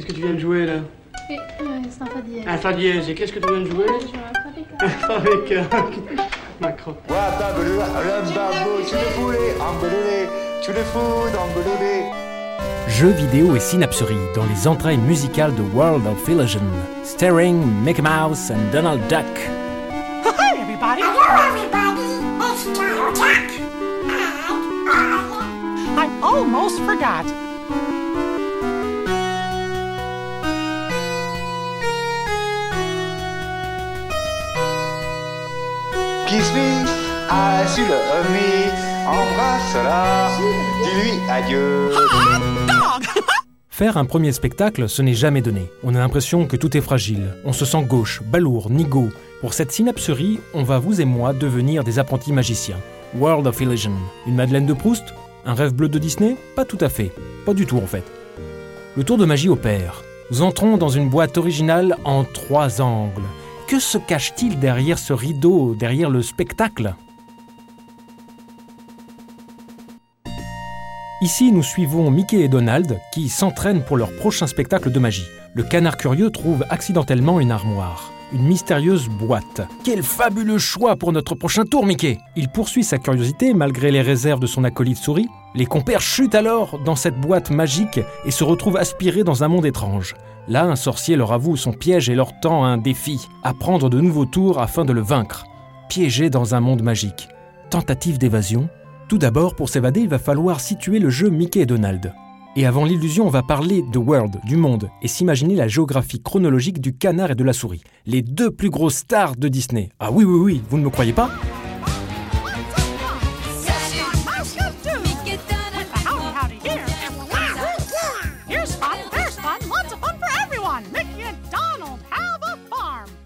Qu'est-ce que tu viens de jouer là euh, c'est un fa dièse. Un fa dièse. Et qu'est-ce que tu viens de jouer Je joue un fa. Macron. Jeux vidéo et synapserie dans les entrailles musicales de World of Illusion, starring Mickey Mouse and Donald Duck. Hi, everybody. Hello, everybody. It's Donald Duck. And I. I almost forgot. Kiss me, mi, embrasse-la, dis-lui adieu. Faire un premier spectacle, ce n'est jamais donné. On a l'impression que tout est fragile. On se sent gauche, balourd, nigo. Pour cette synapserie, on va vous et moi devenir des apprentis magiciens. World of Illusion. Une Madeleine de Proust? Un rêve bleu de Disney? Pas tout à fait. Pas du tout en fait. Le tour de magie opère. Nous entrons dans une boîte originale en trois angles. Que se cache-t-il derrière ce rideau, derrière le spectacle? Ici, nous suivons Mickey et Donald qui s'entraînent pour leur prochain spectacle de magie. Le canard curieux trouve accidentellement une armoire, une mystérieuse boîte. Quel fabuleux choix pour notre prochain tour, Mickey Il poursuit sa curiosité malgré les réserves de son acolyte souris. Les compères chutent alors dans cette boîte magique et se retrouvent aspirés dans un monde étrange. Là, un sorcier leur avoue son piège et leur tend un défi, à prendre de nouveaux tours afin de le vaincre. Piégé dans un monde magique. Tentative d'évasion, tout d'abord, pour s'évader, il va falloir situer le jeu Mickey et Donald. Et avant l'illusion, on va parler de World, du monde, et s'imaginer la géographie chronologique du canard et de la souris. Les deux plus grosses stars de Disney. Ah oui, oui, oui, vous ne me croyez pas?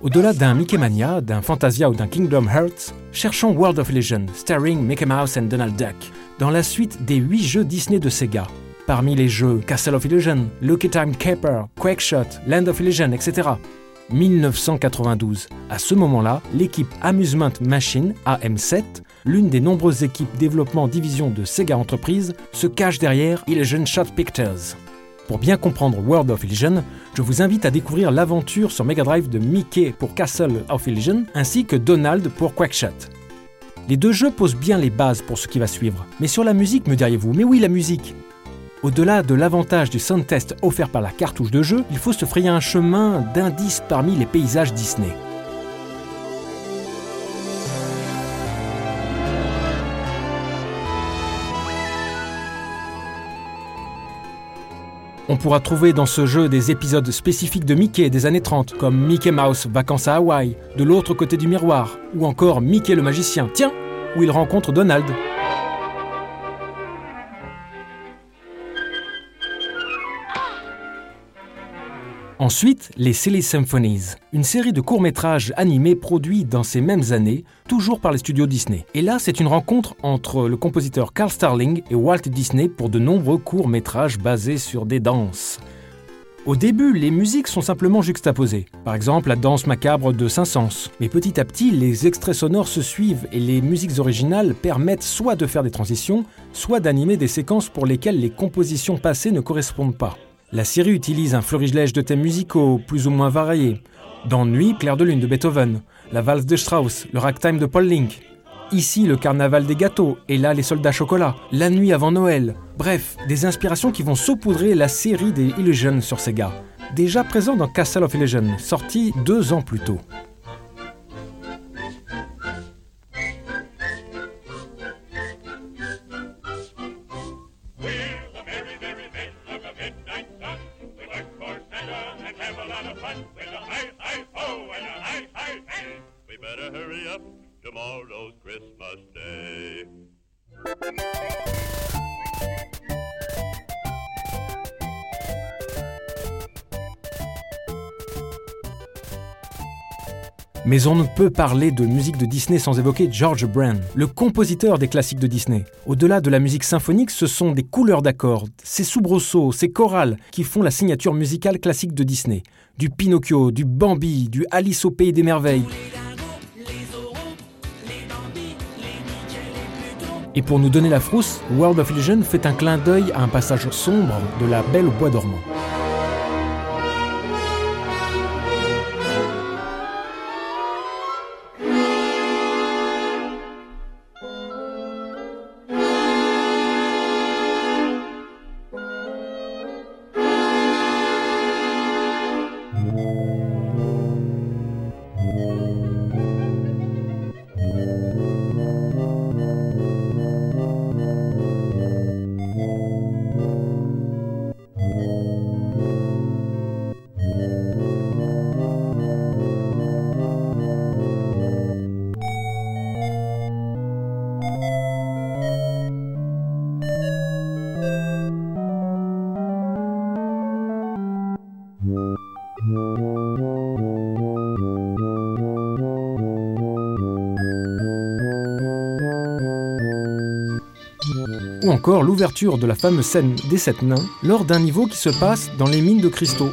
Au-delà d'un Mickey Mania, d'un Fantasia ou d'un Kingdom Hearts, cherchons World of Legend, starring Mickey Mouse and Donald Duck, dans la suite des 8 jeux Disney de Sega. Parmi les jeux Castle of Illusion, Lucky Time Caper, Quakeshot, Land of Illusion, etc. 1992. À ce moment-là, l'équipe Amusement Machine, AM7, l'une des nombreuses équipes développement division de Sega Enterprise, se cache derrière Illusion Shot Pictures. Pour bien comprendre World of Illusion, je vous invite à découvrir l'aventure sur Mega Drive de Mickey pour Castle of Illusion ainsi que Donald pour Quackshot. Les deux jeux posent bien les bases pour ce qui va suivre. Mais sur la musique, me diriez-vous, mais oui, la musique Au-delà de l'avantage du sound test offert par la cartouche de jeu, il faut se frayer un chemin d'indices parmi les paysages Disney. On pourra trouver dans ce jeu des épisodes spécifiques de Mickey des années 30, comme Mickey Mouse Vacances à Hawaï, de l'autre côté du miroir, ou encore Mickey le magicien, tiens, où il rencontre Donald. Ensuite, les Silly Symphonies, une série de courts-métrages animés produits dans ces mêmes années, toujours par les studios Disney. Et là, c'est une rencontre entre le compositeur Carl Starling et Walt Disney pour de nombreux courts-métrages basés sur des danses. Au début, les musiques sont simplement juxtaposées. Par exemple, la danse macabre de Saint-Saëns. Mais petit à petit, les extraits sonores se suivent et les musiques originales permettent soit de faire des transitions, soit d'animer des séquences pour lesquelles les compositions passées ne correspondent pas. La série utilise un florilège de thèmes musicaux plus ou moins variés. Dans Nuit, Clair de Lune de Beethoven, la valse de Strauss, le ragtime de Paul Link. Ici, le carnaval des gâteaux, et là, les soldats chocolat, la nuit avant Noël. Bref, des inspirations qui vont saupoudrer la série des Illusion sur Sega. Déjà présent dans Castle of Illusion, sorti deux ans plus tôt. Mais on ne peut parler de musique de Disney sans évoquer George Brand, le compositeur des classiques de Disney. Au-delà de la musique symphonique, ce sont des couleurs d'accords, ces soubresauts, ces chorales qui font la signature musicale classique de Disney. Du Pinocchio, du Bambi, du Alice au pays des merveilles. Et pour nous donner la frousse, World of Illusion fait un clin d'œil à un passage sombre de La Belle au bois dormant. L'ouverture de la fameuse scène des sept nains lors d'un niveau qui se passe dans les mines de cristaux.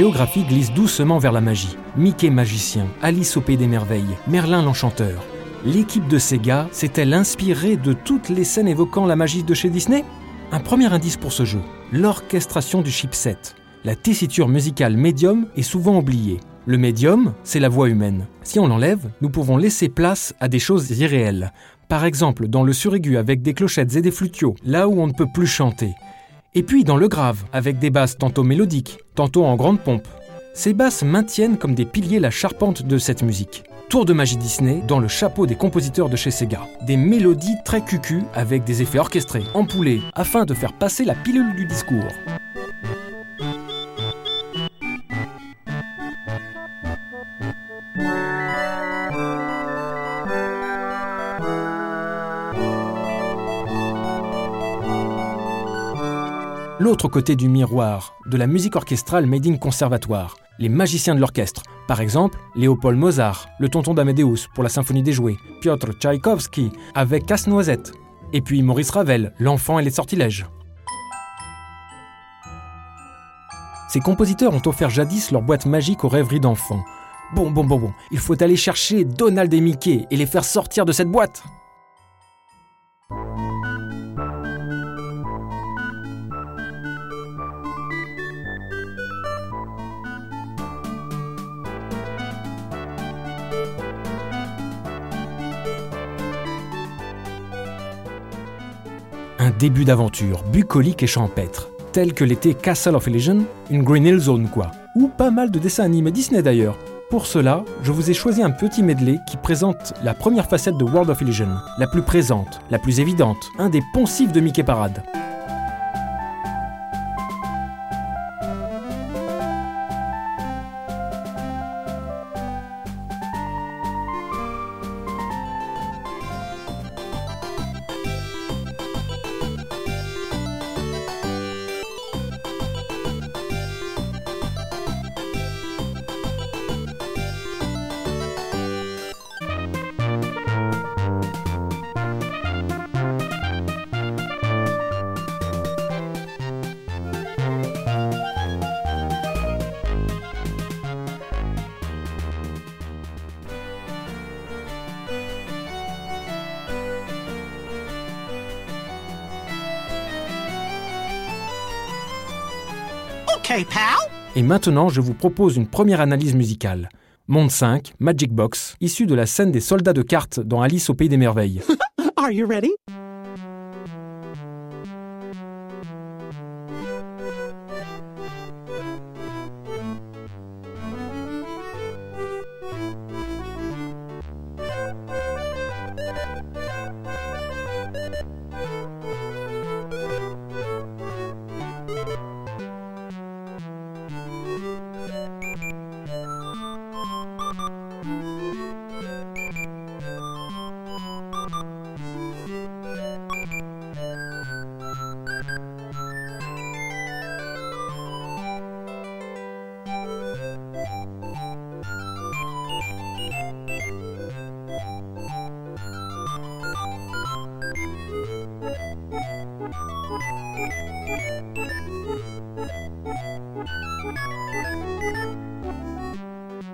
Géographie glisse doucement vers la magie. Mickey magicien, Alice au pays des merveilles, Merlin l'enchanteur. L'équipe de Sega s'est-elle inspirée de toutes les scènes évoquant la magie de chez Disney? Un premier indice pour ce jeu, l'orchestration du chipset. La tessiture musicale médium est souvent oubliée. Le médium, c'est la voix humaine. Si on l'enlève, nous pouvons laisser place à des choses irréelles. Par exemple, dans le suraigu avec des clochettes et des flutios, là où on ne peut plus chanter. Et puis dans le grave, avec des basses tantôt mélodiques, tantôt en grande pompe. Ces basses maintiennent comme des piliers la charpente de cette musique. Tour de magie Disney dans le chapeau des compositeurs de chez Sega. Des mélodies très cucu avec des effets orchestrés, empoulés, afin de faire passer la pilule du discours. L'autre côté du miroir, de la musique orchestrale made in conservatoire, les magiciens de l'orchestre, par exemple Léopold Mozart, le tonton d'Amadeus pour la symphonie des jouets, Piotr Tchaïkovski avec Casse-Noisette, et puis Maurice Ravel, L'enfant et les sortilèges. Ces compositeurs ont offert jadis leur boîte magique aux rêveries d'enfants. Bon, bon, bon, bon, il faut aller chercher Donald et Mickey et les faire sortir de cette boîte. Début d'aventure bucolique et champêtre, tel que l'était Castle of Illusion, une Green Hill Zone quoi. Ou pas mal de dessins animés Disney d'ailleurs. Pour cela, je vous ai choisi un petit medley qui présente la première facette de World of Illusion, la plus présente, la plus évidente, un des poncifs de Mickey Parade. Okay, pal. Et maintenant, je vous propose une première analyse musicale. Monde 5, Magic Box, issu de la scène des soldats de cartes dans Alice au Pays des Merveilles. Are you ready?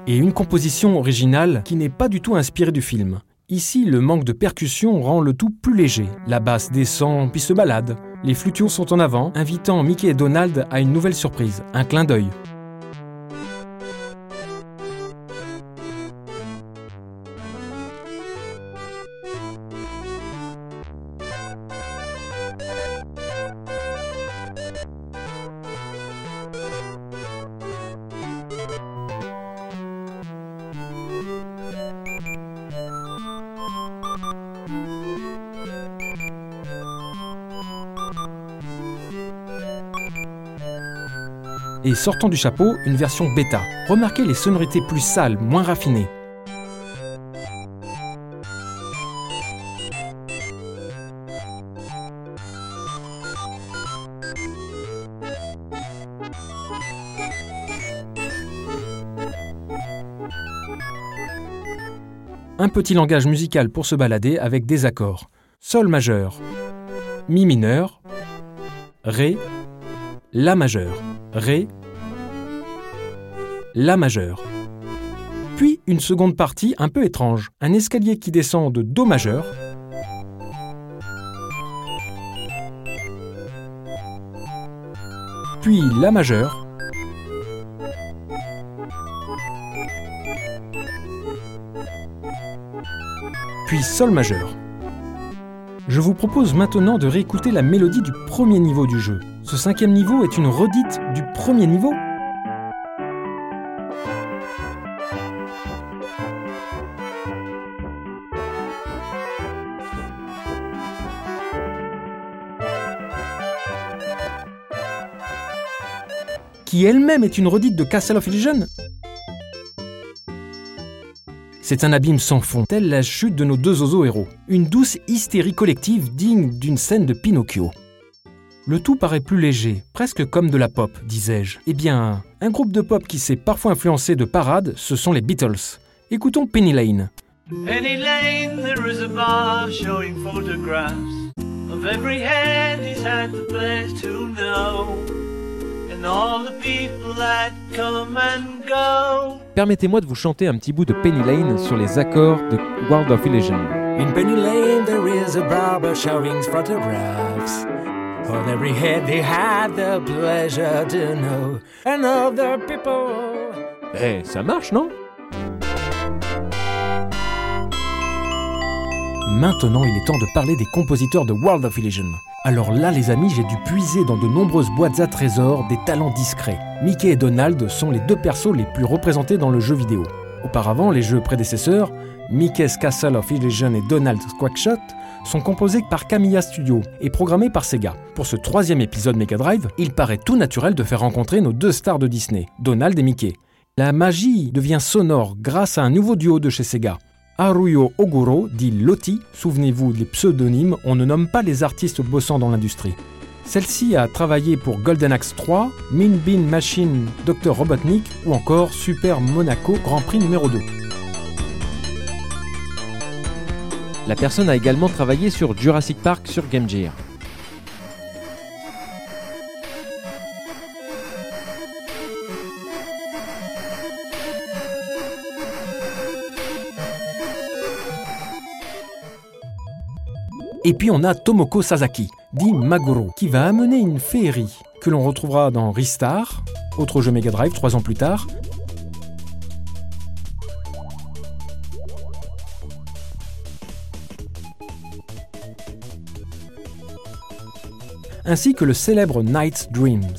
Et une composition originale qui n'est pas du tout inspirée du film. Ici, le manque de percussion rend le tout plus léger. La basse descend puis se balade. Les flutios sont en avant, invitant Mickey et Donald à une nouvelle surprise, un clin d'œil. Sortant du chapeau, une version bêta. Remarquez les sonorités plus sales, moins raffinées. Un petit langage musical pour se balader avec des accords. Sol majeur, Mi mineur, Ré, La majeur, Ré, La majeur. Puis une seconde partie un peu étrange, un escalier qui descend de Do majeur, puis La majeur, puis Sol majeur. Je vous propose maintenant de réécouter la mélodie du premier niveau du jeu. Ce cinquième niveau est une redite du premier niveau qui elle-même est une redite de Castle of Illusion c'est un abîme sans fond, telle la chute de nos deux oiseaux héros. Une douce hystérie collective digne d'une scène de Pinocchio. Le tout paraît plus léger, presque comme de la pop, disais-je. Eh bien, un groupe de pop qui s'est parfois influencé de parades, ce sont les Beatles. Écoutons Penny Lane. Penny Lane, there is a bar showing photographs of every head he's had the pleasure to know, Permettez-moi de vous chanter un petit bout de Penny Lane sur les accords de World of Illusion. In Penny Lane there is a barber showing photographs. On every head they had the pleasure to know. And other people. Eh, ça marche, non? Maintenant, il est temps de parler des compositeurs de World of Illusion. Alors là, les amis, j'ai dû puiser dans de nombreuses boîtes à trésors des talents discrets. Mickey et Donald sont les deux persos les plus représentés dans le jeu vidéo. Auparavant, les jeux prédécesseurs, Mickey's Castle of Illusion et Donald's Quackshot, sont composés par Camilla Studio et programmés par Sega. Pour ce troisième épisode Mega Drive, il paraît tout naturel de faire rencontrer nos deux stars de Disney, Donald et Mickey. La magie devient sonore grâce à un nouveau duo de chez Sega. Haruyo Oguro, dit Loti, souvenez-vous des pseudonymes, on ne nomme pas les artistes bossant dans l'industrie. Celle-ci a travaillé pour Golden Axe 3, Min Bean Machine, Dr Robotnik ou encore Super Monaco Grand Prix numéro 2. La personne a également travaillé sur Jurassic Park sur Game Gear. Et puis on a Tomoko Sasaki, dit Maguro, qui va amener une féerie que l'on retrouvera dans Ristar, autre jeu Mega Drive trois ans plus tard, ainsi que le célèbre Night's Dreams.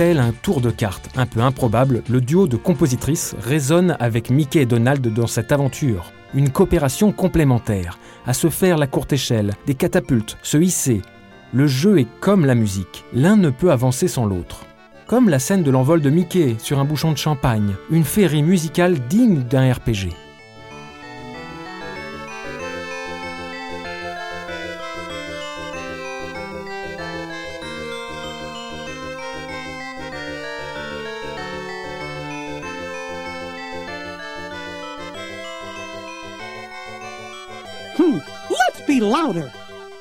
Un tour de cartes un peu improbable, le duo de compositrices résonne avec Mickey et Donald dans cette aventure. Une coopération complémentaire, à se faire la courte échelle, des catapultes, se hisser. Le jeu est comme la musique, l'un ne peut avancer sans l'autre. Comme la scène de l'envol de Mickey sur un bouchon de champagne, une féerie musicale digne d'un RPG. Louder.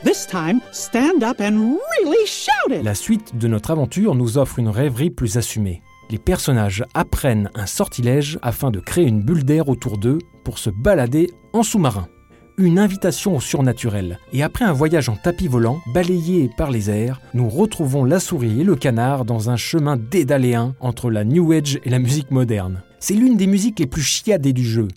This time, stand up and really shout it. La suite de notre aventure nous offre une rêverie plus assumée. Les personnages apprennent un sortilège afin de créer une bulle d'air autour d'eux pour se balader en sous-marin. Une invitation au surnaturel. Et après un voyage en tapis volant, balayé par les airs, nous retrouvons la souris et le canard dans un chemin dédaléen entre la New Age et la musique moderne. C'est l'une des musiques les plus chiadées du jeu.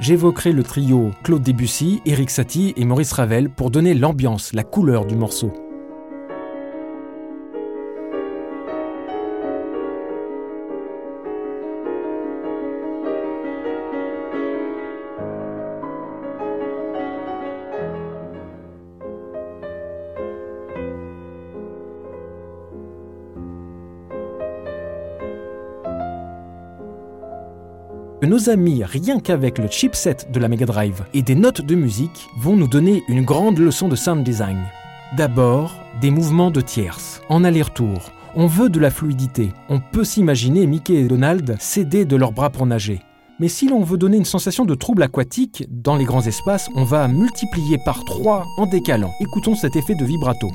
J'évoquerai le trio Claude Debussy, Eric Satie et Maurice Ravel pour donner l'ambiance, la couleur du morceau. Nos amis, rien qu'avec le chipset de la Mega Drive et des notes de musique, vont nous donner une grande leçon de sound design. D'abord, des mouvements de tierces, en aller-retour. On veut de la fluidité. On peut s'imaginer Mickey et Donald s'aider de leurs bras pour nager. Mais si l'on veut donner une sensation de trouble aquatique dans les grands espaces, on va multiplier par 3 en décalant. Écoutons cet effet de vibrato.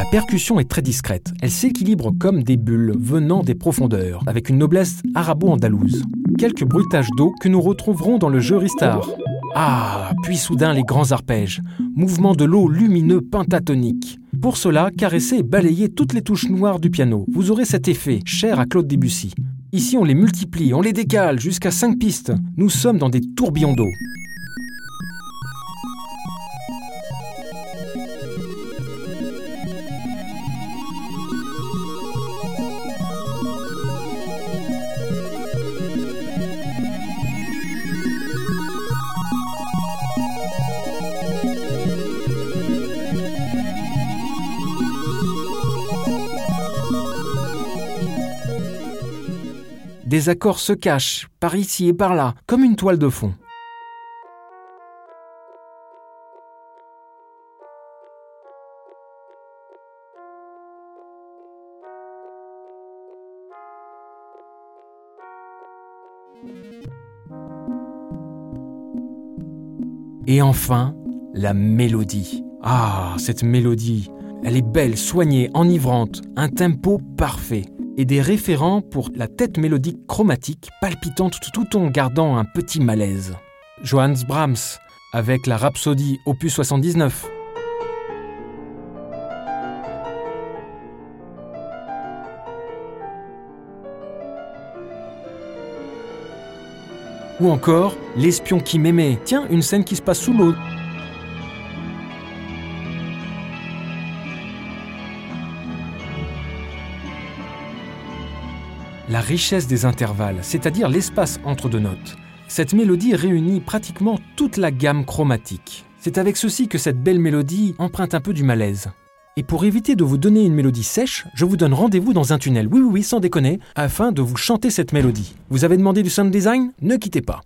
La percussion est très discrète. Elle s'équilibre comme des bulles venant des profondeurs, avec une noblesse arabo-andalouse. Quelques bruitages d'eau que nous retrouverons dans le jeu Ristar. Ah, puis soudain les grands arpèges, mouvements de l'eau lumineux pentatonique. Pour cela, caressez et balayez toutes les touches noires du piano. Vous aurez cet effet, cher à Claude Debussy. Ici, on les multiplie, on les décale jusqu'à 5 pistes. Nous sommes dans des tourbillons d'eau. Des accords se cachent, par ici et par là, comme une toile de fond. Et enfin, la mélodie. Ah, cette mélodie. Elle est belle, soignée, enivrante, un tempo parfait et des référents pour la tête mélodique chromatique palpitante tout en gardant un petit malaise. Johannes Brahms avec la Rhapsodie opus 79. Ou encore L'espion qui m'aimait. Tiens, une scène qui se passe sous l'eau. Richesse des intervalles, c'est-à-dire l'espace entre deux notes. Cette mélodie réunit pratiquement toute la gamme chromatique. C'est avec ceci que cette belle mélodie emprunte un peu du malaise. Et pour éviter de vous donner une mélodie sèche, je vous donne rendez-vous dans un tunnel, oui oui oui, sans déconner, afin de vous chanter cette mélodie. Vous avez demandé du sound design? Ne quittez pas.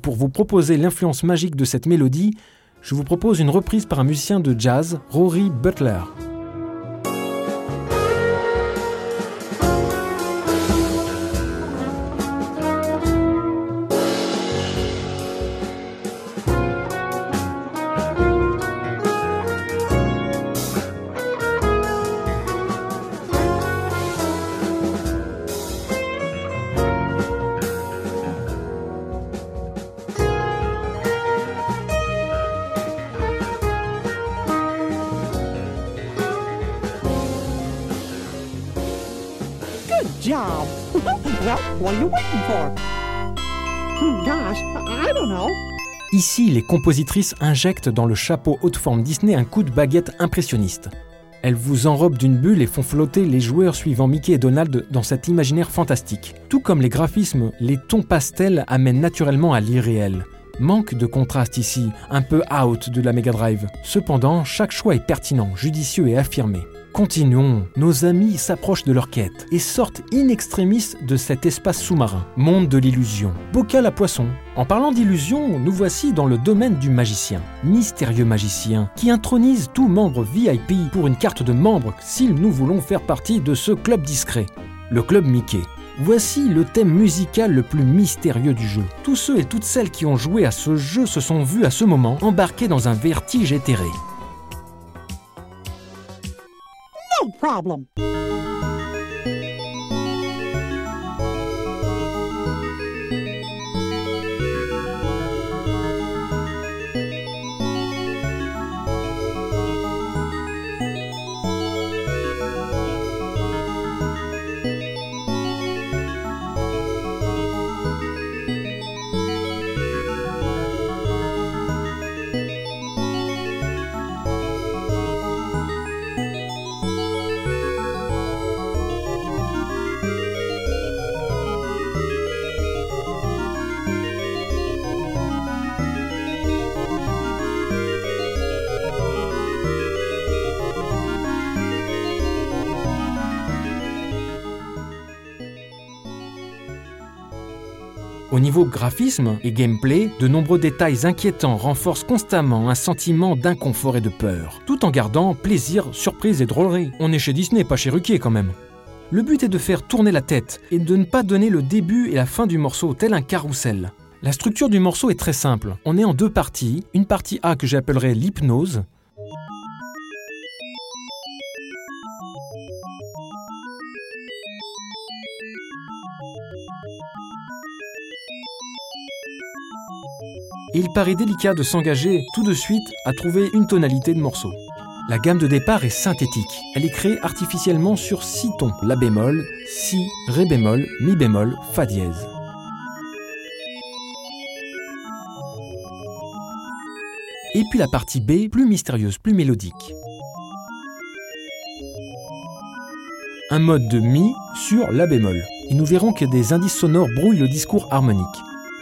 Pour vous proposer l'influence magique de cette mélodie, je vous propose une reprise par un musicien de jazz, Rory Butler. Ici, les compositrices injectent dans le chapeau haute forme Disney un coup de baguette impressionniste. Elles vous enrobent d'une bulle et font flotter les joueurs suivant Mickey et Donald dans cet imaginaire fantastique. Tout comme les graphismes, les tons pastels amènent naturellement à l'irréel. Manque de contraste ici, un peu out de la Mega Drive. Cependant, chaque choix est pertinent, judicieux et affirmé. Continuons, nos amis s'approchent de leur quête et sortent in extremis de cet espace sous-marin, monde de l'illusion, bocal à poisson. En parlant d'illusion, nous voici dans le domaine du magicien, mystérieux magicien, qui intronise tout membre VIP pour une carte de membre si nous voulons faire partie de ce club discret, le club Mickey. Voici le thème musical le plus mystérieux du jeu. Tous ceux et toutes celles qui ont joué à ce jeu se sont vus à ce moment embarqués dans un vertige éthéré. No problem. Niveau graphisme et gameplay, de nombreux détails inquiétants renforcent constamment un sentiment d'inconfort et de peur, tout en gardant plaisir, surprise et drôlerie. On est chez Disney, pas chez Ruquier quand même. Le but est de faire tourner la tête et de ne pas donner le début et la fin du morceau tel un carrousel. La structure du morceau est très simple. On est en deux parties. Une partie A que j'appellerai l'hypnose, il paraît délicat de s'engager tout de suite à trouver une tonalité de morceau. La gamme de départ est synthétique. Elle est créée artificiellement sur 6 tons La bémol, Si, Ré bémol, Mi bémol, Fa dièse. Et puis la partie B, plus mystérieuse, plus mélodique. Un mode de Mi sur La bémol. Et nous verrons que des indices sonores brouillent le discours harmonique.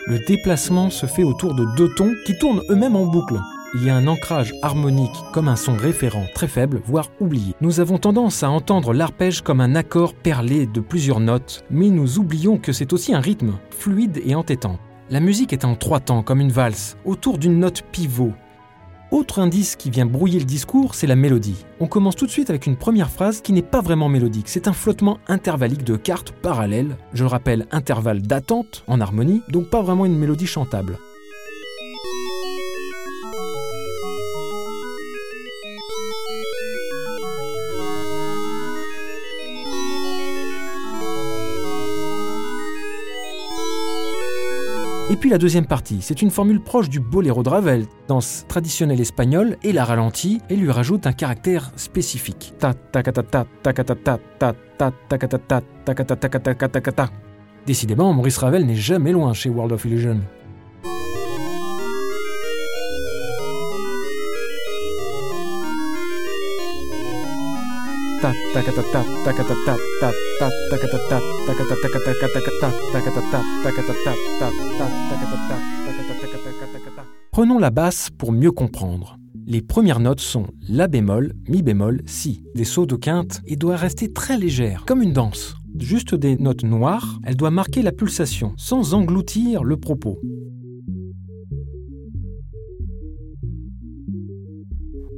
Le déplacement se fait autour de deux tons qui tournent eux-mêmes en boucle. Il y a un ancrage harmonique comme un son référent très faible, voire oublié. Nous avons tendance à entendre l'arpège comme un accord perlé de plusieurs notes, mais nous oublions que c'est aussi un rythme, fluide et entêtant. La musique est en trois temps, comme une valse, autour d'une note pivot. Autre indice qui vient brouiller le discours, c'est la mélodie. On commence tout de suite avec une première phrase qui n'est pas vraiment mélodique, c'est un flottement intervallique de cartes parallèles, je le rappelle, intervalle d'attente en harmonie, donc pas vraiment une mélodie chantable. Et puis la deuxième partie, c'est une formule proche du boléro de Ravel, danse traditionnelle espagnole, et la ralentit et lui rajoute un caractère spécifique. Décidément, Maurice Ravel n'est jamais loin chez World of Illusion. Prenons la basse pour mieux comprendre. Les premières notes sont La bémol, Mi bémol, Si, des sauts de quinte et doit rester très légère, comme une danse. Juste des notes noires, elle doit marquer la pulsation, sans engloutir le propos.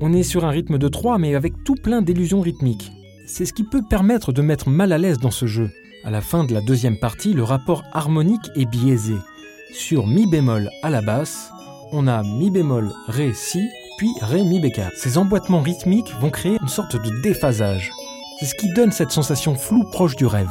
On est sur un rythme de 3 mais avec tout plein d'illusions rythmiques. C'est ce qui peut permettre de mettre mal à l'aise dans ce jeu. À la fin de la deuxième partie, le rapport harmonique est biaisé. Sur Mi bémol à la basse, on a Mi bémol, Ré, Si, puis Ré, Mi bécard. Ces emboîtements rythmiques vont créer une sorte de déphasage. C'est ce qui donne cette sensation floue proche du rêve.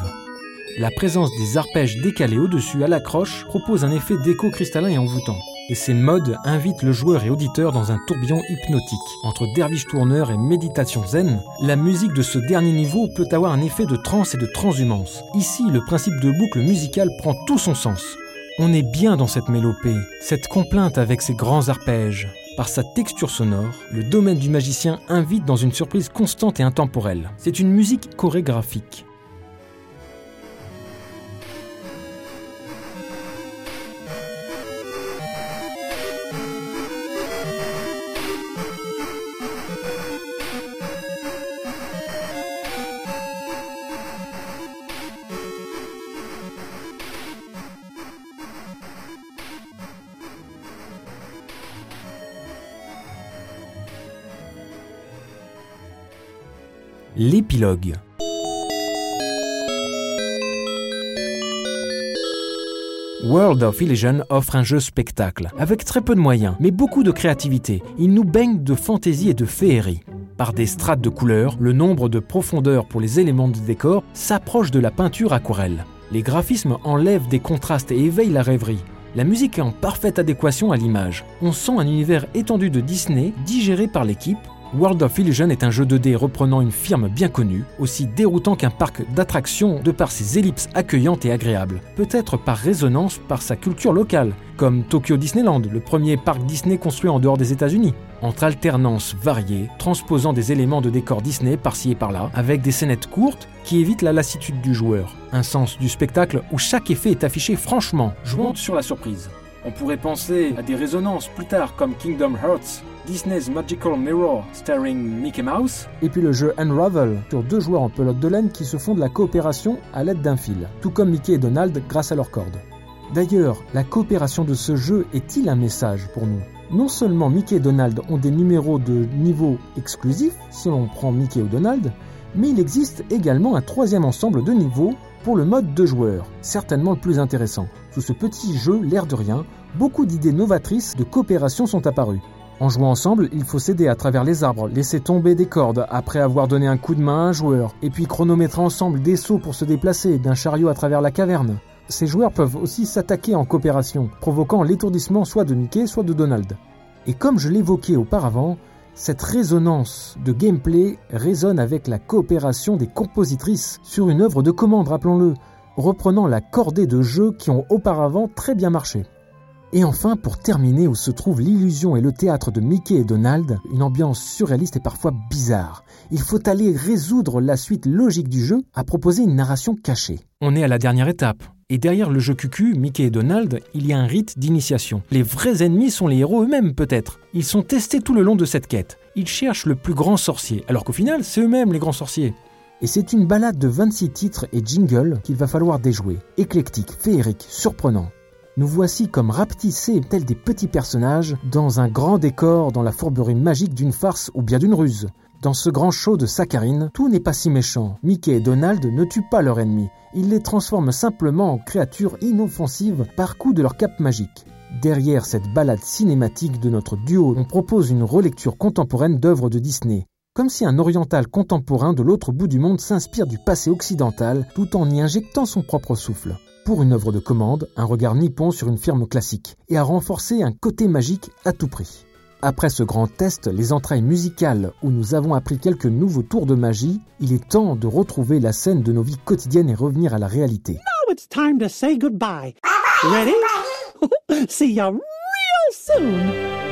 La présence des arpèges décalés au-dessus à la croche propose un effet d'écho cristallin et envoûtant. Et ces modes invitent le joueur et auditeur dans un tourbillon hypnotique. Entre derviche tourneur et méditation zen, la musique de ce dernier niveau peut avoir un effet de transe et de transhumance. Ici, le principe de boucle musicale prend tout son sens. On est bien dans cette mélopée, cette complainte avec ses grands arpèges. Par sa texture sonore, le domaine du magicien invite dans une surprise constante et intemporelle. C'est une musique chorégraphique. L'épilogue. World of Illusion offre un jeu spectacle, avec très peu de moyens, mais beaucoup de créativité. Il nous baigne de fantaisie et de féerie. Par des strates de couleurs, le nombre de profondeurs pour les éléments de décor s'approche de la peinture aquarelle. Les graphismes enlèvent des contrastes et éveillent la rêverie. La musique est en parfaite adéquation à l'image. On sent un univers étendu de Disney digéré par l'équipe World of Illusion est un jeu 2D reprenant une firme bien connue, aussi déroutant qu'un parc d'attractions de par ses ellipses accueillantes et agréables, peut-être par résonance par sa culture locale, comme Tokyo Disneyland, le premier parc Disney construit en dehors des États-Unis, entre alternances variées, transposant des éléments de décor Disney par-ci et par-là, avec des scénettes courtes qui évitent la lassitude du joueur, un sens du spectacle où chaque effet est affiché franchement, jouant sur la surprise. On pourrait penser à des résonances plus tard comme Kingdom Hearts, Disney's Magical Mirror starring Mickey Mouse, et puis le jeu Unravel sur deux joueurs en pelote de laine qui se font de la coopération à l'aide d'un fil, tout comme Mickey et Donald grâce à leur corde. D'ailleurs, la coopération de ce jeu est-il un message pour nous? Non seulement Mickey et Donald ont des numéros de niveau exclusifs, si l'on prend Mickey ou Donald, mais il existe également un troisième ensemble de niveaux pour le mode de joueur, certainement le plus intéressant. Sous ce petit jeu, l'air de rien, beaucoup d'idées novatrices de coopération sont apparues. En jouant ensemble, il faut s'aider à travers les arbres, laisser tomber des cordes après avoir donné un coup de main à un joueur, et puis chronométrer ensemble des sauts pour se déplacer d'un chariot à travers la caverne. Ces joueurs peuvent aussi s'attaquer en coopération, provoquant l'étourdissement soit de Mickey, soit de Donald. Et comme je l'évoquais auparavant, cette résonance de gameplay résonne avec la coopération des compositrices sur une œuvre de commande, rappelons-le, reprenant la cordée de jeux qui ont auparavant très bien marché. Et enfin, pour terminer, où se trouve l'illusion et le théâtre de Mickey et Donald, une ambiance surréaliste et parfois bizarre. Il faut aller résoudre la suite logique du jeu à proposer une narration cachée. On est à la dernière étape. Et derrière le jeu cucu, Mickey et Donald, il y a un rite d'initiation. Les vrais ennemis sont les héros eux-mêmes peut-être. Ils sont testés tout le long de cette quête. Ils cherchent le plus grand sorcier, alors qu'au final, c'est eux-mêmes les grands sorciers. Et c'est une balade de 26 titres et jingles qu'il va falloir déjouer. Éclectique, féerique, surprenant nous voici comme rapetissés tels des petits personnages dans un grand décor dans la fourberie magique d'une farce ou bien d'une ruse. Dans ce grand show de saccharine, tout n'est pas si méchant. Mickey et Donald ne tuent pas leurs ennemis. Ils les transforment simplement en créatures inoffensives par coup de leur cape magique. Derrière cette balade cinématique de notre duo, on propose une relecture contemporaine d'œuvres de Disney. Comme si un oriental contemporain de l'autre bout du monde s'inspire du passé occidental tout en y injectant son propre souffle pour une œuvre de commande, un regard nippon sur une firme classique, et à renforcer un côté magique à tout prix. Après ce grand test, les entrailles musicales où nous avons appris quelques nouveaux tours de magie, il est temps de retrouver la scène de nos vies quotidiennes et revenir à la réalité. Now it's time to say goodbye. Ready? See ya real soon.